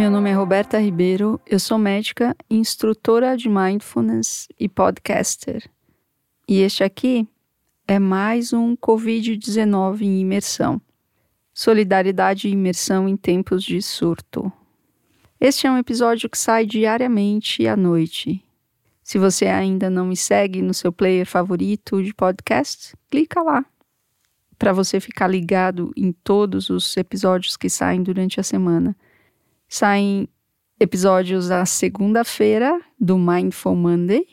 Meu nome é Roberta Ribeiro, eu sou médica, instrutora de mindfulness e podcaster. E este aqui é mais um Covid-19 em imersão. Solidariedade e imersão em tempos de surto. Este é um episódio que sai diariamente à noite. Se você ainda não me segue no seu player favorito de podcast, clica lá para você ficar ligado em todos os episódios que saem durante a semana. Saem episódios na segunda-feira do Mindful Monday,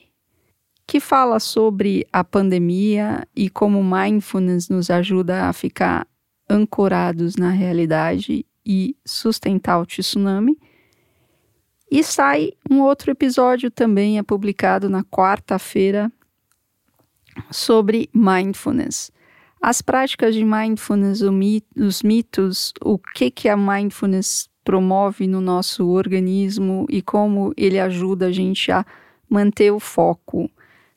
que fala sobre a pandemia e como mindfulness nos ajuda a ficar ancorados na realidade e sustentar o tsunami. E sai um outro episódio também, é publicado na quarta-feira, sobre mindfulness. As práticas de mindfulness, os mitos, o que, que a mindfulness promove no nosso organismo e como ele ajuda a gente a manter o foco,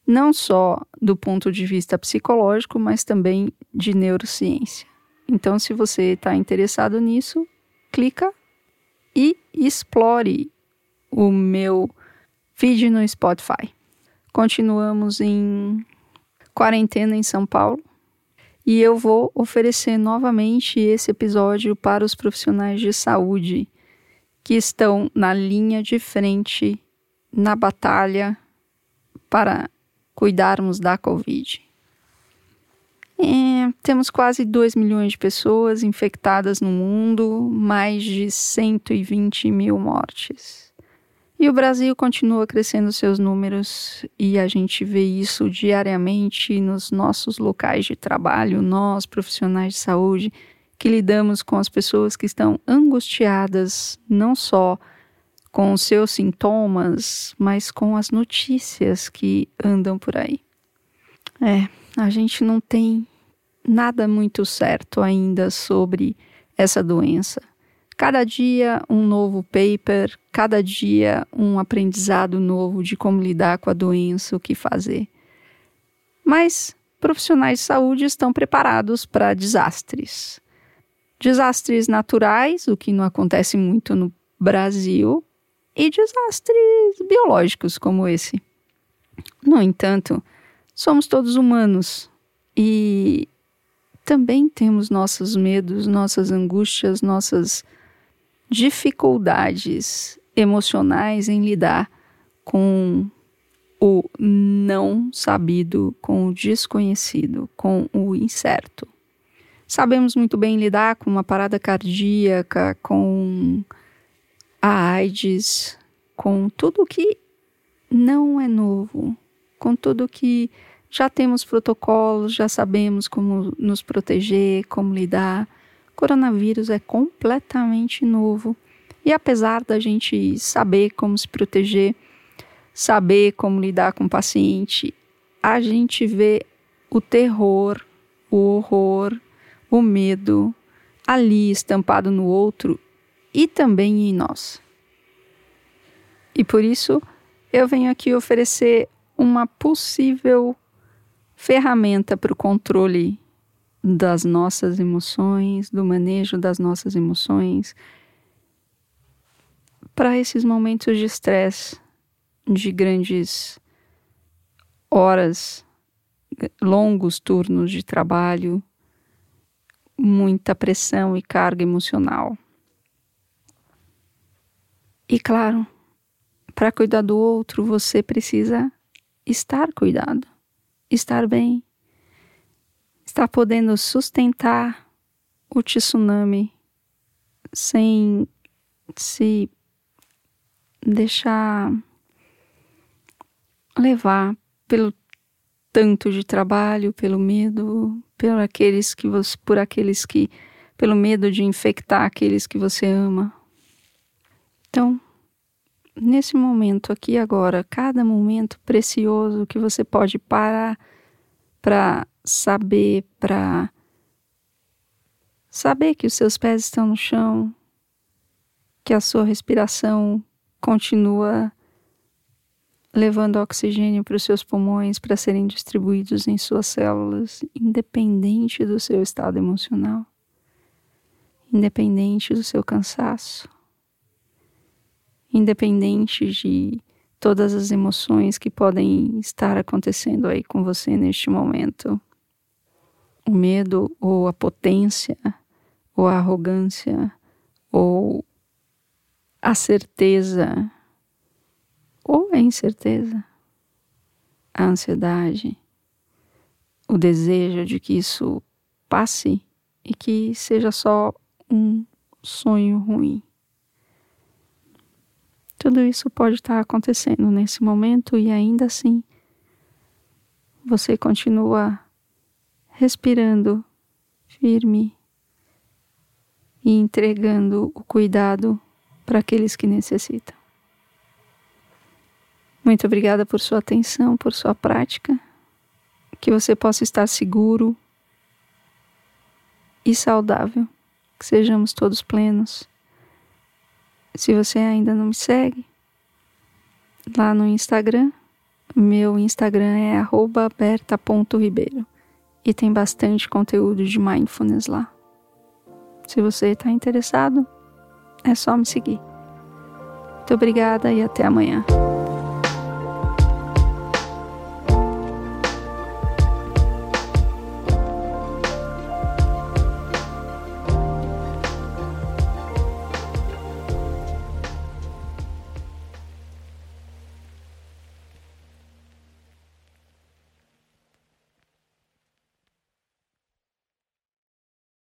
não só do ponto de vista psicológico, mas também de neurociência. Então, se você está interessado nisso, clica e explore o meu vídeo no Spotify. Continuamos em quarentena em São Paulo e eu vou oferecer novamente esse episódio para os profissionais de saúde que estão na linha de frente na batalha para cuidarmos da Covid. É, temos quase 2 milhões de pessoas infectadas no mundo, mais de 120 mil mortes. E o Brasil continua crescendo seus números e a gente vê isso diariamente nos nossos locais de trabalho, nós, profissionais de saúde, que lidamos com as pessoas que estão angustiadas, não só com os seus sintomas, mas com as notícias que andam por aí. É, a gente não tem nada muito certo ainda sobre essa doença. Cada dia um novo paper, cada dia um aprendizado novo de como lidar com a doença, o que fazer. Mas profissionais de saúde estão preparados para desastres. Desastres naturais, o que não acontece muito no Brasil, e desastres biológicos como esse. No entanto, somos todos humanos e também temos nossos medos, nossas angústias, nossas dificuldades emocionais em lidar com o não sabido, com o desconhecido, com o incerto. Sabemos muito bem lidar com uma parada cardíaca, com a AIDS, com tudo que não é novo, com tudo que já temos protocolos, já sabemos como nos proteger, como lidar coronavírus é completamente novo. E apesar da gente saber como se proteger, saber como lidar com o paciente, a gente vê o terror, o horror, o medo ali estampado no outro e também em nós. E por isso eu venho aqui oferecer uma possível ferramenta para o controle das nossas emoções, do manejo das nossas emoções, para esses momentos de estresse, de grandes horas, longos turnos de trabalho, muita pressão e carga emocional. E claro, para cuidar do outro, você precisa estar cuidado, estar bem está podendo sustentar o tsunami sem se deixar levar pelo tanto de trabalho, pelo medo, por aqueles que você, por aqueles que pelo medo de infectar aqueles que você ama. Então, nesse momento aqui agora, cada momento precioso que você pode parar para saber, para saber que os seus pés estão no chão, que a sua respiração continua levando oxigênio para os seus pulmões para serem distribuídos em suas células, independente do seu estado emocional, independente do seu cansaço. independente de todas as emoções que podem estar acontecendo aí com você neste momento. O medo ou a potência ou a arrogância ou a certeza ou a incerteza, a ansiedade, o desejo de que isso passe e que seja só um sonho ruim. Tudo isso pode estar acontecendo nesse momento e ainda assim você continua respirando firme e entregando o cuidado para aqueles que necessitam. Muito obrigada por sua atenção, por sua prática. Que você possa estar seguro e saudável. Que sejamos todos plenos se você ainda não me segue, lá no Instagram, meu Instagram é berta.ribeiro e tem bastante conteúdo de mindfulness lá. Se você está interessado, é só me seguir. Muito obrigada e até amanhã.